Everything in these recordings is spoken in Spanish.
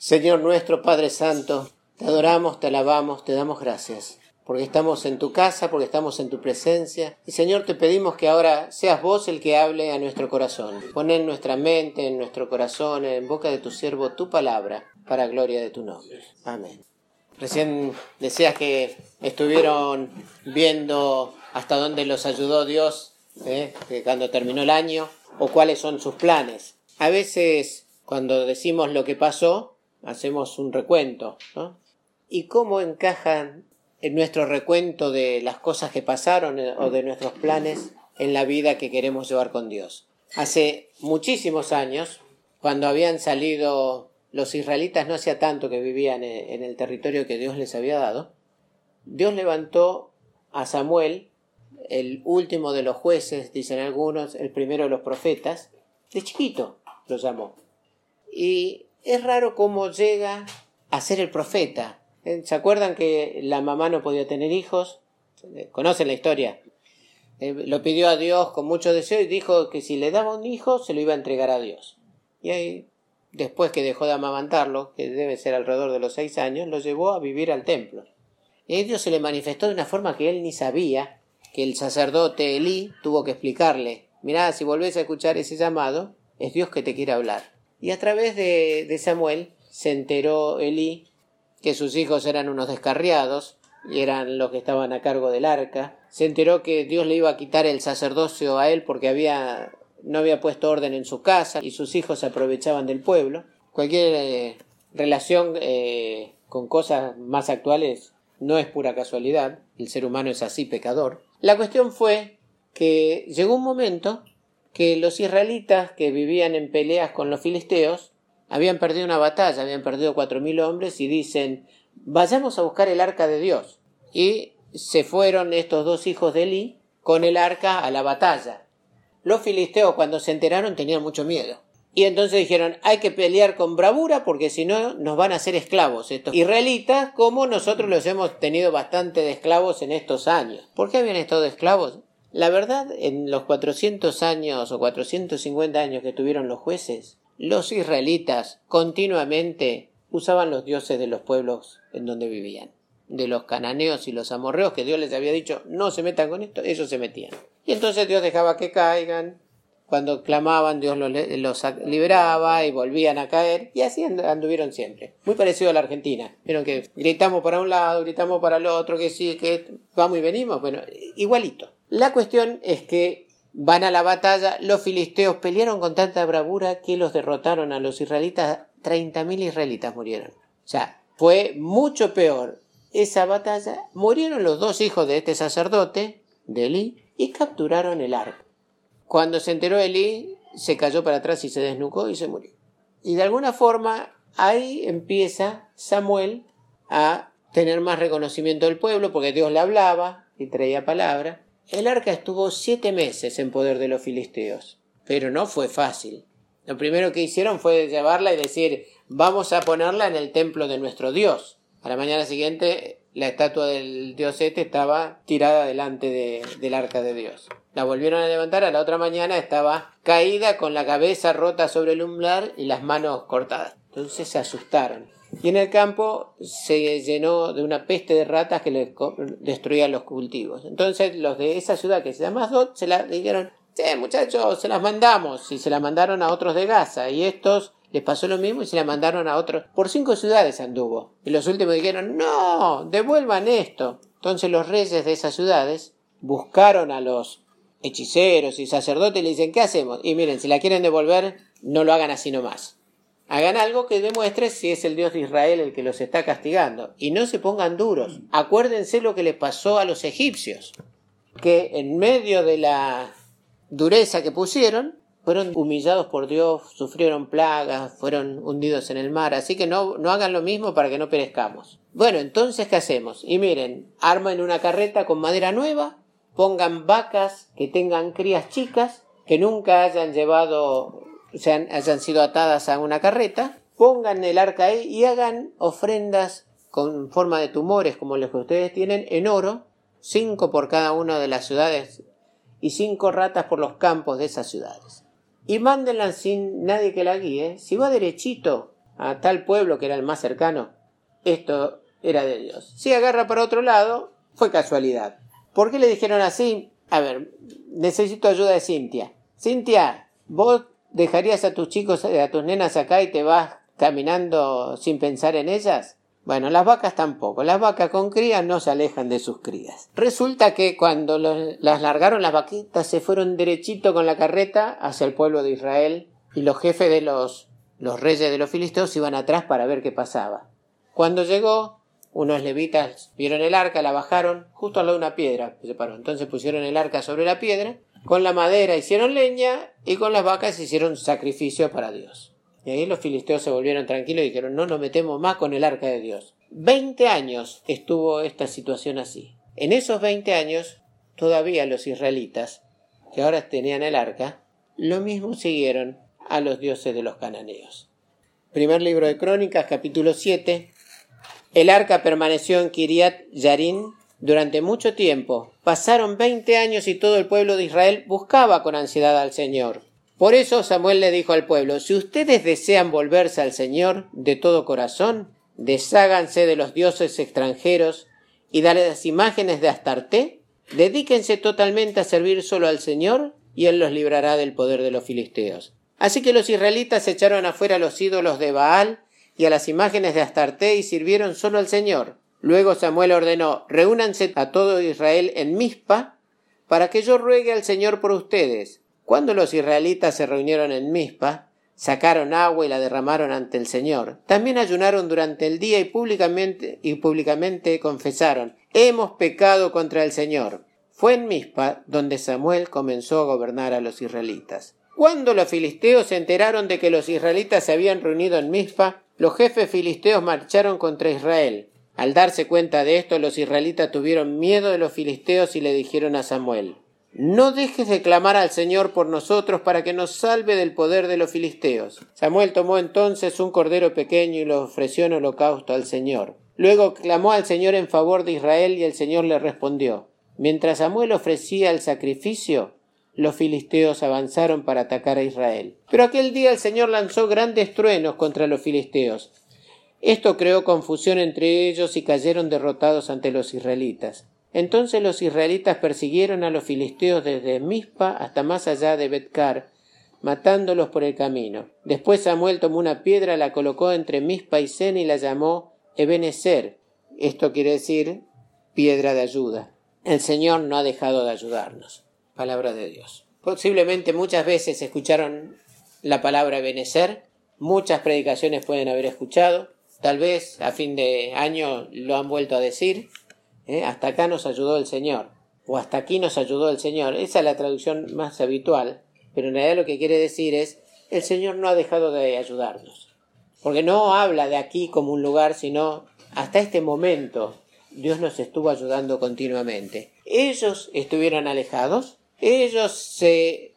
Señor nuestro Padre Santo, te adoramos, te alabamos, te damos gracias, porque estamos en tu casa, porque estamos en tu presencia. Y Señor, te pedimos que ahora seas vos el que hable a nuestro corazón. Pon en nuestra mente, en nuestro corazón, en boca de tu siervo, tu palabra, para gloria de tu nombre. Amén. Recién decías que estuvieron viendo hasta dónde los ayudó Dios ¿eh? cuando terminó el año o cuáles son sus planes. A veces, cuando decimos lo que pasó, hacemos un recuento, ¿no? ¿Y cómo encajan en nuestro recuento de las cosas que pasaron eh, o de nuestros planes en la vida que queremos llevar con Dios? Hace muchísimos años, cuando habían salido los israelitas, no hacía tanto que vivían en el territorio que Dios les había dado, Dios levantó a Samuel, el último de los jueces, dicen algunos, el primero de los profetas, de chiquito lo llamó. Y es raro cómo llega a ser el profeta. ¿Eh? ¿Se acuerdan que la mamá no podía tener hijos? ¿Conocen la historia? Eh, lo pidió a Dios con mucho deseo y dijo que si le daba un hijo se lo iba a entregar a Dios. Y ahí, después que dejó de amamantarlo, que debe ser alrededor de los seis años, lo llevó a vivir al templo. Y Dios se le manifestó de una forma que él ni sabía, que el sacerdote Elí tuvo que explicarle, mirá, si volvés a escuchar ese llamado, es Dios que te quiere hablar. Y a través de, Samuel se enteró Elí que sus hijos eran unos descarriados y eran los que estaban a cargo del arca. Se enteró que Dios le iba a quitar el sacerdocio a él porque había no había puesto orden en su casa y sus hijos se aprovechaban del pueblo. Cualquier eh, relación eh, con cosas más actuales no es pura casualidad. El ser humano es así pecador. La cuestión fue que llegó un momento que los israelitas que vivían en peleas con los filisteos habían perdido una batalla, habían perdido cuatro mil hombres y dicen vayamos a buscar el arca de Dios. Y se fueron estos dos hijos de Eli con el arca a la batalla. Los filisteos cuando se enteraron tenían mucho miedo. Y entonces dijeron, hay que pelear con bravura porque si no nos van a hacer esclavos estos israelitas, como nosotros los hemos tenido bastante de esclavos en estos años. ¿Por qué habían estado esclavos? La verdad, en los 400 años o 450 años que tuvieron los jueces, los israelitas continuamente usaban los dioses de los pueblos en donde vivían. De los cananeos y los amorreos que Dios les había dicho no se metan con esto, ellos se metían. Y entonces Dios dejaba que caigan, cuando clamaban Dios los, liberaba y volvían a caer y así anduvieron siempre. Muy parecido a la Argentina. Vieron que gritamos para un lado, gritamos para el otro, que sí, que vamos y venimos. Bueno, igualito. La cuestión es que van a la batalla, los filisteos pelearon con tanta bravura que los derrotaron a los israelitas, 30.000 israelitas murieron. O sea, fue mucho peor esa batalla. Murieron los dos hijos de este sacerdote, de Elí, y capturaron el arco. Cuando se enteró Elí, se cayó para atrás y se desnucó y se murió. Y de alguna forma ahí empieza Samuel a tener más reconocimiento del pueblo porque Dios le hablaba y traía palabra el arca estuvo siete meses en poder de los filisteos, pero no fue fácil. Lo primero que hicieron fue llevarla y decir vamos a ponerla en el templo de nuestro Dios. A la mañana siguiente la estatua del dios este estaba tirada delante del arca de Dios. La volvieron a levantar, a la otra mañana estaba caída con la cabeza rota sobre el umbral y las manos cortadas. Entonces se asustaron. Y en el campo se llenó de una peste de ratas que le destruían los cultivos. Entonces los de esa ciudad que se llama Asdod se la dijeron, sí, muchachos, se las mandamos. Y se las mandaron a otros de Gaza. Y estos les pasó lo mismo y se la mandaron a otros. Por cinco ciudades anduvo. Y los últimos dijeron, no, devuelvan esto. Entonces los reyes de esas ciudades buscaron a los hechiceros y sacerdotes y le dicen, ¿qué hacemos? Y miren, si la quieren devolver, no lo hagan así nomás. Hagan algo que demuestre si es el Dios de Israel el que los está castigando. Y no se pongan duros. Acuérdense lo que le pasó a los egipcios. Que en medio de la dureza que pusieron, fueron humillados por Dios, sufrieron plagas, fueron hundidos en el mar. Así que no, no hagan lo mismo para que no perezcamos. Bueno, entonces, ¿qué hacemos? Y miren, armen una carreta con madera nueva, pongan vacas que tengan crías chicas, que nunca hayan llevado sean, hayan sido atadas a una carreta, pongan el arca ahí y hagan ofrendas con forma de tumores como los que ustedes tienen en oro, cinco por cada una de las ciudades y cinco ratas por los campos de esas ciudades. Y mándenla sin nadie que la guíe. Si va derechito a tal pueblo que era el más cercano, esto era de Dios. Si agarra para otro lado, fue casualidad. ¿Por qué le dijeron así? A ver, necesito ayuda de Cintia. Cintia, ¿vos dejarías a tus chicos, a tus nenas acá y te vas caminando sin pensar en ellas? Bueno, las vacas tampoco. Las vacas con crías no se alejan de sus crías. Resulta que cuando las largaron las vaquitas se fueron derechito con la carreta hacia el pueblo de Israel y los jefes de los, los reyes de los filisteos iban atrás para ver qué pasaba. Cuando llegó, unos levitas vieron el arca, la bajaron justo al lado de una piedra se paró. Entonces pusieron el arca sobre la piedra, con la madera hicieron leña y con las vacas hicieron sacrificio para Dios. Y ahí los filisteos se volvieron tranquilos y dijeron, no nos metemos más con el arca de Dios. Veinte años estuvo esta situación así. En esos veinte años, todavía los israelitas, que ahora tenían el arca, lo mismo siguieron a los dioses de los cananeos. Primer libro de Crónicas, capítulo 7. El arca permaneció en Kiriat Yarin durante mucho tiempo. Pasaron veinte años y todo el pueblo de Israel buscaba con ansiedad al Señor. Por eso Samuel le dijo al pueblo, si ustedes desean volverse al Señor de todo corazón, desháganse de los dioses extranjeros y de las imágenes de Astarte, dedíquense totalmente a servir solo al Señor y Él los librará del poder de los filisteos. Así que los israelitas echaron afuera los ídolos de Baal y a las imágenes de Astarte y sirvieron solo al Señor. Luego Samuel ordenó, reúnanse a todo Israel en Mizpa, para que yo ruegue al Señor por ustedes, cuando los israelitas se reunieron en Mizpa, sacaron agua y la derramaron ante el Señor. También ayunaron durante el día y públicamente, confesaron, hemos pecado contra el Señor. Fue en Mizpa donde Samuel comenzó a gobernar a los israelitas. Cuando los filisteos se enteraron de que los israelitas se habían reunido en Mizpa, los jefes filisteos marcharon contra Israel. Al darse cuenta de esto, los israelitas tuvieron miedo de los filisteos y le dijeron a Samuel no dejes de clamar al Señor por nosotros para que nos salve del poder de los filisteos. Samuel tomó entonces un cordero pequeño y lo ofreció en holocausto al Señor. Luego clamó al Señor en favor de Israel y el Señor le respondió. Mientras Samuel ofrecía el sacrificio, los filisteos avanzaron para atacar a Israel. Pero aquel día el Señor lanzó grandes truenos contra los filisteos. Esto creó confusión entre ellos y cayeron derrotados ante los israelitas. Entonces los israelitas persiguieron a los filisteos desde Mizpa hasta más allá de Betcar, matándolos por el camino. Después Samuel tomó una piedra, la colocó entre Mizpa y Sen y la llamó Ebenezer. Esto quiere decir piedra de ayuda. El Señor no ha dejado de ayudarnos. Palabra de Dios. Posiblemente muchas veces escucharon la palabra Ebenezer, muchas predicaciones pueden haber escuchado, tal vez a fin de año lo han vuelto a decir, ¿eh? hasta acá nos ayudó el Señor, o hasta aquí nos ayudó el Señor. Esa es la traducción más habitual, pero en realidad lo que quiere decir es, el Señor no ha dejado de ayudarnos. Porque no habla de aquí como un lugar, sino hasta este momento Dios nos estuvo ayudando continuamente. Ellos estuvieron alejados, ellos se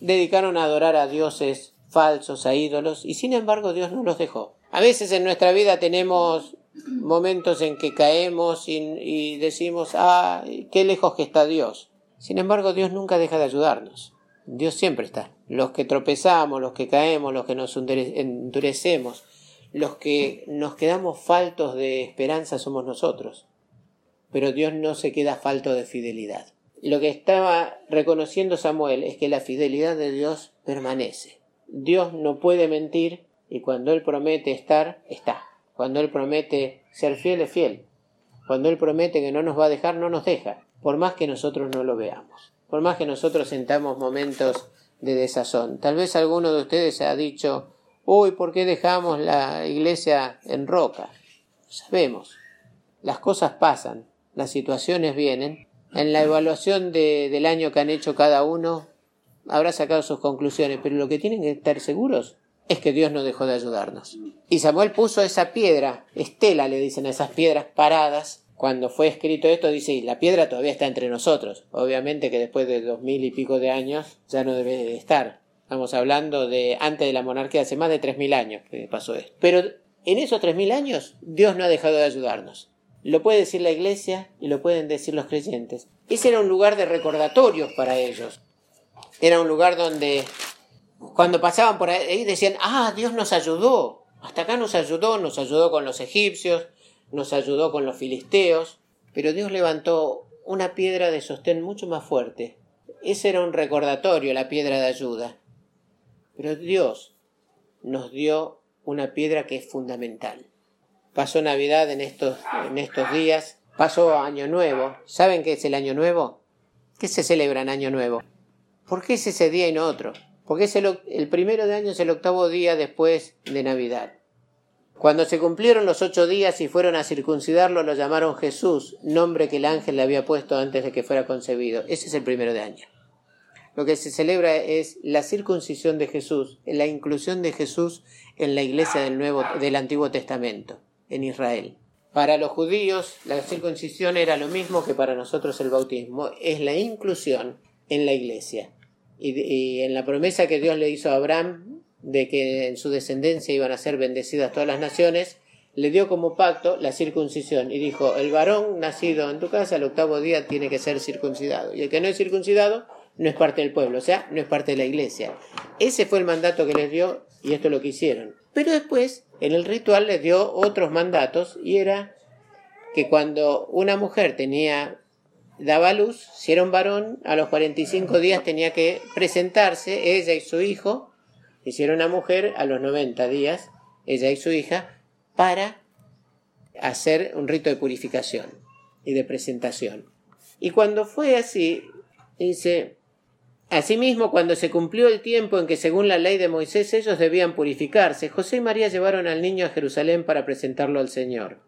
dedicaron a adorar a dioses falsos, a ídolos, y sin embargo Dios no los dejó. A veces en nuestra vida tenemos momentos en que caemos y, decimos, ah, qué lejos que está Dios. Sin embargo, Dios nunca deja de ayudarnos. Dios siempre está. Los que tropezamos, los que caemos, los que nos endurecemos, los que nos quedamos faltos de esperanza somos nosotros. Pero Dios no se queda falto de fidelidad. Lo que estaba reconociendo Samuel es que la fidelidad de Dios permanece. Dios no puede mentir y cuando Él promete estar, está. Cuando Él promete ser fiel, es fiel. Cuando Él promete que no nos va a dejar, no nos deja, por más que nosotros no lo veamos, por más que nosotros sentamos momentos de desazón. Tal vez alguno de ustedes ha dicho, uy, ¿por qué dejamos la iglesia en roca? Sabemos, las cosas pasan, las situaciones vienen. En la evaluación del año que han hecho cada uno, habrá sacado sus conclusiones, pero lo que tienen que estar seguros es que Dios no dejó de ayudarnos. Y Samuel puso esa piedra, estela le dicen a esas piedras paradas. Cuando fue escrito esto dice, y la piedra todavía está entre nosotros. Obviamente que después de dos mil y pico de años ya no debe de estar. Estamos hablando de antes de la monarquía, hace más de tres mil años que pasó esto. Pero en esos tres mil años Dios no ha dejado de ayudarnos. Lo puede decir la iglesia y lo pueden decir los creyentes. Ese era un lugar de recordatorios para ellos. Era un lugar donde cuando pasaban por ahí decían, ah, Dios nos ayudó. Hasta acá nos ayudó, nos ayudó con los egipcios, nos ayudó con los filisteos, pero Dios levantó una piedra de sostén mucho más fuerte. Ese era un recordatorio, la piedra de ayuda. Pero Dios nos dio una piedra que es fundamental. Pasó Navidad en estos, en estos días, pasó Año Nuevo. ¿Saben qué es el Año Nuevo? ¿Qué se celebra en Año Nuevo? ¿Por qué es ese día y no otro? Porque es el, primero de año es el octavo día después de Navidad. Cuando se cumplieron los ocho días y fueron a circuncidarlo, lo llamaron Jesús, nombre que el ángel le había puesto antes de que fuera concebido. Ese es el primero de año. Lo que se celebra es la circuncisión de Jesús, la inclusión de Jesús en la iglesia del, Nuevo, del Antiguo Testamento, en Israel. Para los judíos, la circuncisión era lo mismo que para nosotros el bautismo, es la inclusión en la iglesia. Y, en la promesa que Dios le hizo a Abraham de que en su descendencia iban a ser bendecidas todas las naciones, le dio como pacto la circuncisión y dijo, el varón nacido en tu casa el octavo día tiene que ser circuncidado y el que no es circuncidado no es parte del pueblo, o sea, no es parte de la iglesia. Ese fue el mandato que les dio y esto es lo que hicieron. Pero después, en el ritual les dio otros mandatos y era que cuando una mujer tenía daba luz, si era un varón, a los 45 días tenía que presentarse ella y su hijo y si era una mujer, a los 90 días, ella y su hija, para hacer un rito de purificación y de presentación. Y cuando fue así, dice, Asimismo, cuando se cumplió el tiempo en que según la ley de Moisés ellos debían purificarse, José y María llevaron al niño a Jerusalén para presentarlo al Señor.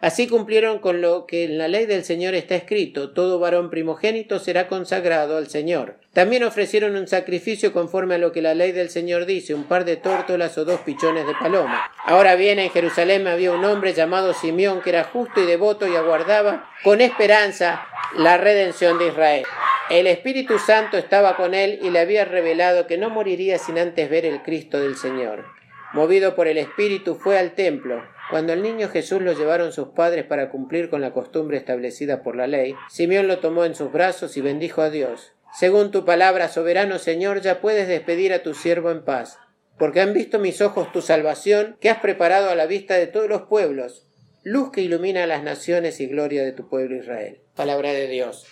Así cumplieron con lo que en la ley del Señor está escrito, todo varón primogénito será consagrado al Señor. También ofrecieron un sacrificio conforme a lo que la ley del Señor dice, un par de tórtolas o dos pichones de paloma. Ahora bien, en Jerusalén había un hombre llamado Simeón que era justo y devoto y aguardaba con esperanza la redención de Israel. El Espíritu Santo estaba con él y le había revelado que no moriría sin antes ver el Cristo del Señor. Movido por el Espíritu fue al templo cuando el niño Jesús lo llevaron sus padres para cumplir con la costumbre establecida por la ley, Simeón lo tomó en sus brazos y bendijo a Dios. Según tu palabra, soberano Señor, ya puedes despedir a tu siervo en paz, porque han visto mis ojos tu salvación que has preparado a la vista de todos los pueblos, luz que ilumina a las naciones y gloria de tu pueblo Israel. Palabra de Dios.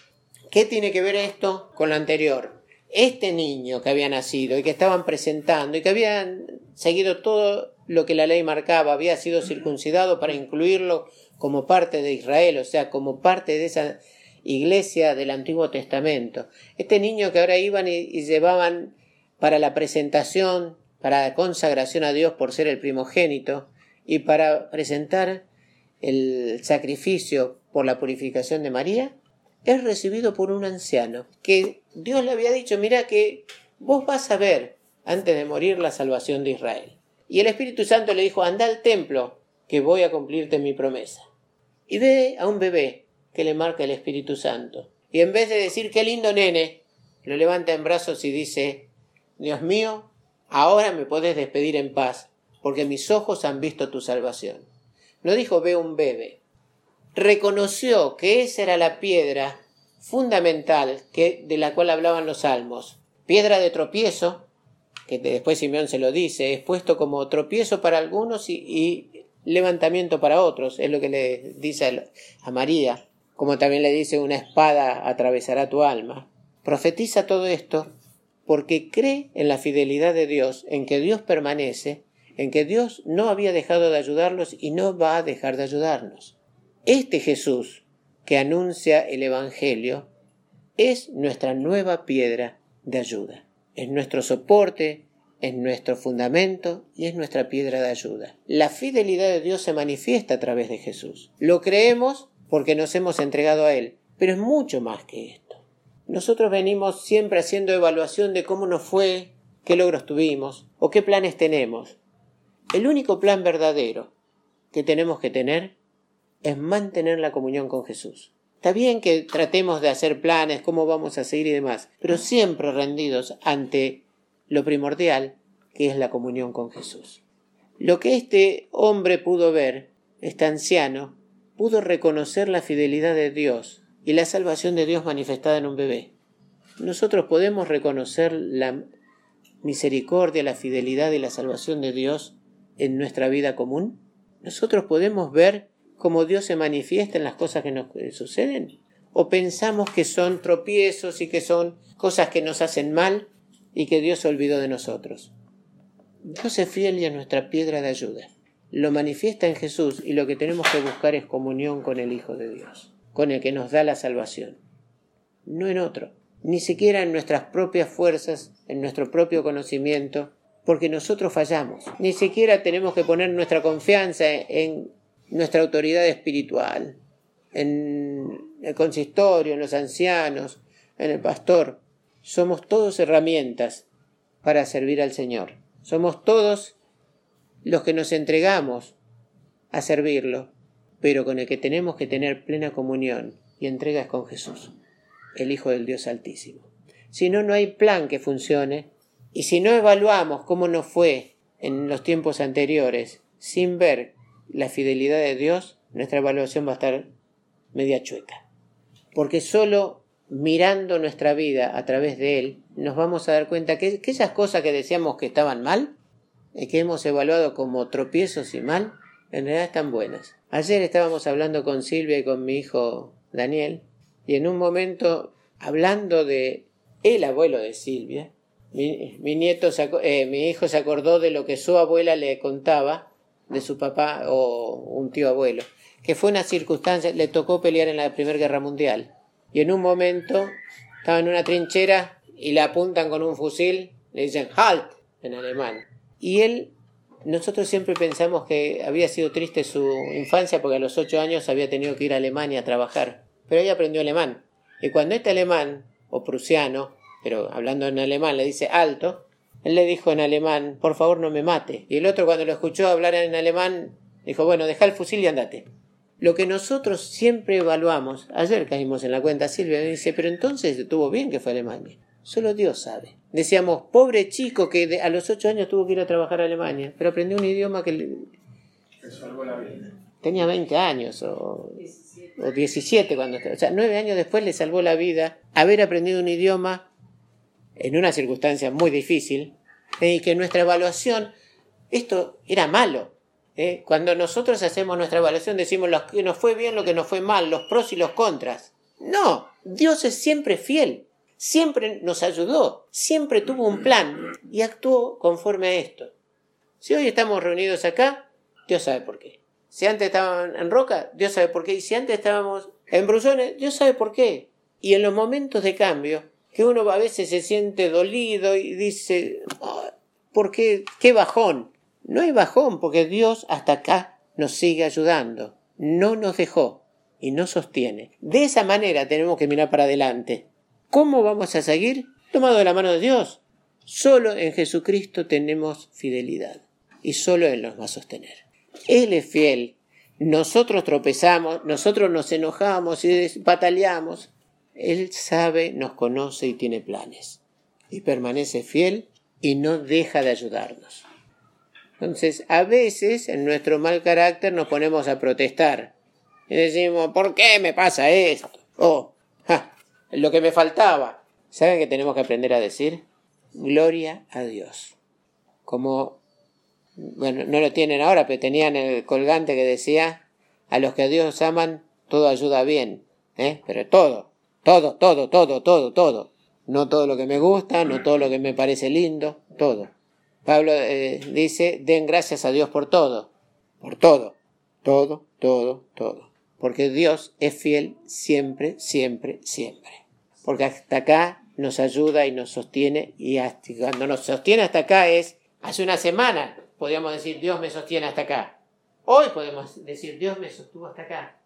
¿Qué tiene que ver esto con lo anterior? Este niño que había nacido y que estaban presentando y que habían seguido todo lo que la ley marcaba, había sido circuncidado para incluirlo como parte de Israel, o sea, como parte de esa iglesia del Antiguo Testamento. Este niño que ahora iban y, llevaban para la presentación, para la consagración a Dios por ser el primogénito y para presentar el sacrificio por la purificación de María, es recibido por un anciano que Dios le había dicho, mira que vos vas a ver antes de morir la salvación de Israel. Y el Espíritu Santo le dijo, anda al templo, que voy a cumplirte mi promesa. Y ve a un bebé que le marca el Espíritu Santo. Y en vez de decir, qué lindo nene, lo levanta en brazos y dice, Dios mío, ahora me podés despedir en paz, porque mis ojos han visto tu salvación. No dijo, ve un bebé. Reconoció que esa era la piedra fundamental de la cual hablaban los salmos. Piedra de tropiezo, que después Simeón se lo dice, es puesto como tropiezo para algunos y, levantamiento para otros, es lo que le dice a María, como también le dice una espada atravesará tu alma. Profetiza todo esto porque cree en la fidelidad de Dios, en que Dios permanece, en que Dios no había dejado de ayudarlos y no va a dejar de ayudarnos. Este Jesús que anuncia el Evangelio es nuestra nueva piedra de ayuda es nuestro soporte, es nuestro fundamento y es nuestra piedra de ayuda. La fidelidad de Dios se manifiesta a través de Jesús. Lo creemos porque nos hemos entregado a Él, pero es mucho más que esto. Nosotros venimos siempre haciendo evaluación de cómo nos fue, qué logros tuvimos o qué planes tenemos. El único plan verdadero que tenemos que tener es mantener la comunión con Jesús. Está bien que tratemos de hacer planes, cómo vamos a seguir y demás, pero siempre rendidos ante lo primordial, que es la comunión con Jesús. Lo que este hombre pudo ver, este anciano, pudo reconocer la fidelidad de Dios y la salvación de Dios manifestada en un bebé. Nosotros podemos reconocer la misericordia, la fidelidad y la salvación de Dios en nuestra vida común? ¿Nosotros podemos ver cómo Dios se manifiesta en las cosas que nos suceden? ¿O pensamos que son tropiezos y que son cosas que nos hacen mal y que Dios se olvidó de nosotros? Dios es fiel y es nuestra piedra de ayuda. Lo manifiesta en Jesús y lo que tenemos que buscar es comunión con el Hijo de Dios, con el que nos da la salvación. No en otro, ni siquiera en nuestras propias fuerzas, en nuestro propio conocimiento, porque nosotros fallamos. Ni siquiera tenemos que poner nuestra confianza en nuestra autoridad espiritual, en el consistorio, en los ancianos, en el pastor. Somos todos herramientas para servir al Señor. Somos todos los que nos entregamos a servirlo, pero con el que tenemos que tener plena comunión y entrega es con Jesús, el Hijo del Dios Altísimo. Si no, no hay plan que funcione, y si no evaluamos cómo nos fue en los tiempos anteriores, sin ver la fidelidad de Dios, nuestra evaluación va a estar media chueca. Porque solo mirando nuestra vida a través de Él, nos vamos a dar cuenta que aquellas cosas que decíamos que estaban mal, y que hemos evaluado como tropiezos y mal, en realidad están buenas. Ayer estábamos hablando con Silvia y con mi hijo Daniel, y en un momento, hablando de el abuelo de Silvia, mi, nieto eh, mi hijo se acordó de lo que su abuela le contaba de su papá o un tío abuelo, que fue una circunstancia, le tocó pelear en la Primera Guerra Mundial y en un momento estaba en una trinchera y le apuntan con un fusil, le dicen halt en alemán. Y él, nosotros siempre pensamos que había sido triste su infancia porque a los ocho años había tenido que ir a Alemania a trabajar, pero ahí aprendió alemán. Y cuando este alemán, o prusiano, pero hablando en alemán, le dice alto, él le dijo en alemán, por favor no me mate. Y el otro cuando lo escuchó hablar en alemán, dijo, bueno, deja el fusil y andate. Lo que nosotros siempre evaluamos, ayer caímos en la cuenta, Silvia me dice, pero entonces estuvo bien que fue a Alemania. Solo Dios sabe. Decíamos, pobre chico que a los ocho años tuvo que ir a trabajar a Alemania, pero aprendió un idioma que le... salvó la vida. Tenía 20 años o, 17. o 17 cuando... O sea, nueve años después le salvó la vida haber aprendido un idioma en una circunstancia muy difícil eh, y que nuestra evaluación, esto era malo, ¿eh? Cuando nosotros hacemos nuestra evaluación decimos lo que nos fue bien, lo que nos fue mal, los pros y los contras. No, Dios es siempre fiel, siempre nos ayudó, siempre tuvo un plan y actuó conforme a esto. Si hoy estamos reunidos acá, Dios sabe por qué. Si antes estaban en Roca, Dios sabe por qué. Y si antes estábamos en Brusones, Dios sabe por qué. Y en los momentos de cambio, que uno a veces se siente dolido y dice, ¿por qué? ¿Qué bajón? No hay bajón porque Dios hasta acá nos sigue ayudando. No nos dejó y nos sostiene. De esa manera tenemos que mirar para adelante. ¿Cómo vamos a seguir? Tomado de la mano de Dios. Solo en Jesucristo tenemos fidelidad y solo Él nos va a sostener. Él es fiel. Nosotros tropezamos, nosotros nos enojamos y bataleamos. Él sabe, nos conoce y tiene planes. Y permanece fiel y no deja de ayudarnos. Entonces, a veces en nuestro mal carácter nos ponemos a protestar y decimos, ¿por qué me pasa esto? Oh, lo que me faltaba. ¿Saben qué tenemos que aprender a decir? Gloria a Dios. Como, bueno, no lo tienen ahora, pero tenían el colgante que decía, a los que a Dios aman, todo ayuda bien. ¿eh? Pero todo, todo, todo, todo, todo, todo. No todo lo que me gusta, no todo lo que me parece lindo, todo. Pablo eh, dice, den gracias a Dios por todo, por todo, todo, todo, todo. Porque Dios es fiel siempre, siempre, siempre. Porque hasta acá nos ayuda y nos sostiene y cuando nos sostiene hasta acá es, hace una semana podríamos decir, Dios me sostiene hasta acá. Hoy podemos decir, Dios me sostuvo hasta acá.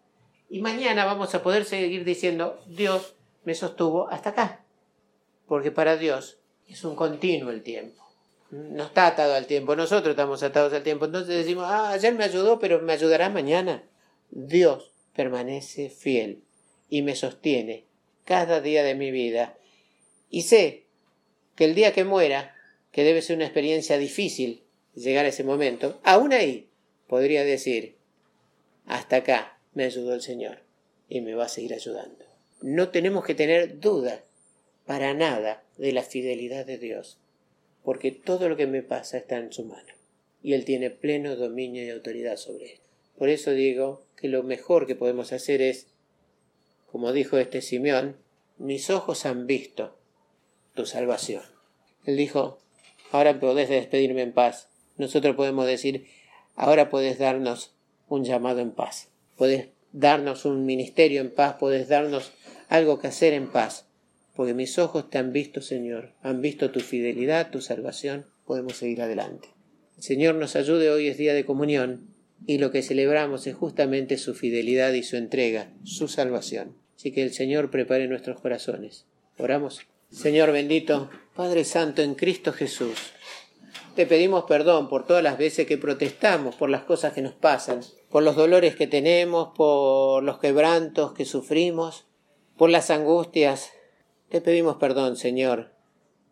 Y mañana vamos a poder seguir diciendo, Dios me sostuvo hasta acá. Porque para Dios es un continuo el tiempo no está atado al tiempo, nosotros estamos atados al tiempo. Entonces decimos, ah, ayer me ayudó, pero me ayudará mañana. Dios permanece fiel y me sostiene cada día de mi vida. Y sé que el día que muera, que debe ser una experiencia difícil llegar a ese momento, aún ahí podría decir, hasta acá me ayudó el Señor y me va a seguir ayudando. No tenemos que tener duda para nada de la fidelidad de Dios porque todo lo que me pasa está en su mano. y Él tiene pleno dominio y autoridad sobre esto. Por eso digo que lo mejor que podemos hacer es, como dijo este Simeón, mis ojos han visto tu salvación. Él dijo, ahora podés despedirme en paz. Nosotros podemos decir, ahora puedes darnos un llamado en paz. Puedes darnos un ministerio en paz, puedes darnos algo que hacer en paz. Porque mis ojos te han visto, Señor, han visto tu fidelidad, tu salvación. Podemos seguir adelante. El Señor nos ayude, hoy es día de comunión y lo que celebramos es justamente su fidelidad y su entrega, su salvación. Así que el Señor prepare nuestros corazones. Oramos. Señor bendito, Padre Santo en Cristo Jesús, te pedimos perdón por todas las veces que protestamos por las cosas que nos pasan, por los dolores que tenemos, por los quebrantos que sufrimos, por las angustias. Te pedimos perdón, Señor,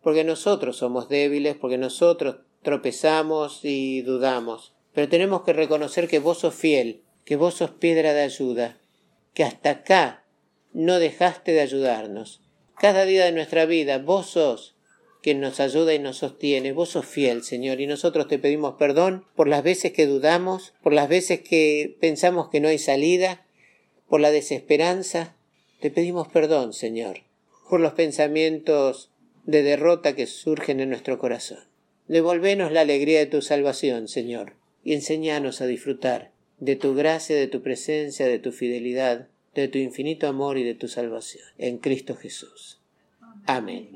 porque nosotros somos débiles, porque nosotros tropezamos y dudamos. Pero tenemos que reconocer que vos sos fiel, que vos sos piedra de ayuda, que hasta acá no dejaste de ayudarnos. Cada día de nuestra vida vos sos quien nos ayuda y nos sostiene. Vos sos fiel, Señor, y nosotros te pedimos perdón por las veces que dudamos, por las veces que pensamos que no hay salida, por la desesperanza. Te pedimos perdón, Señor, por los pensamientos de derrota que surgen en nuestro corazón. Devolvenos la alegría de tu salvación, Señor, y enséñanos a disfrutar de tu gracia, de tu presencia, de tu fidelidad, de tu infinito amor y de tu salvación. En Cristo Jesús. Amén.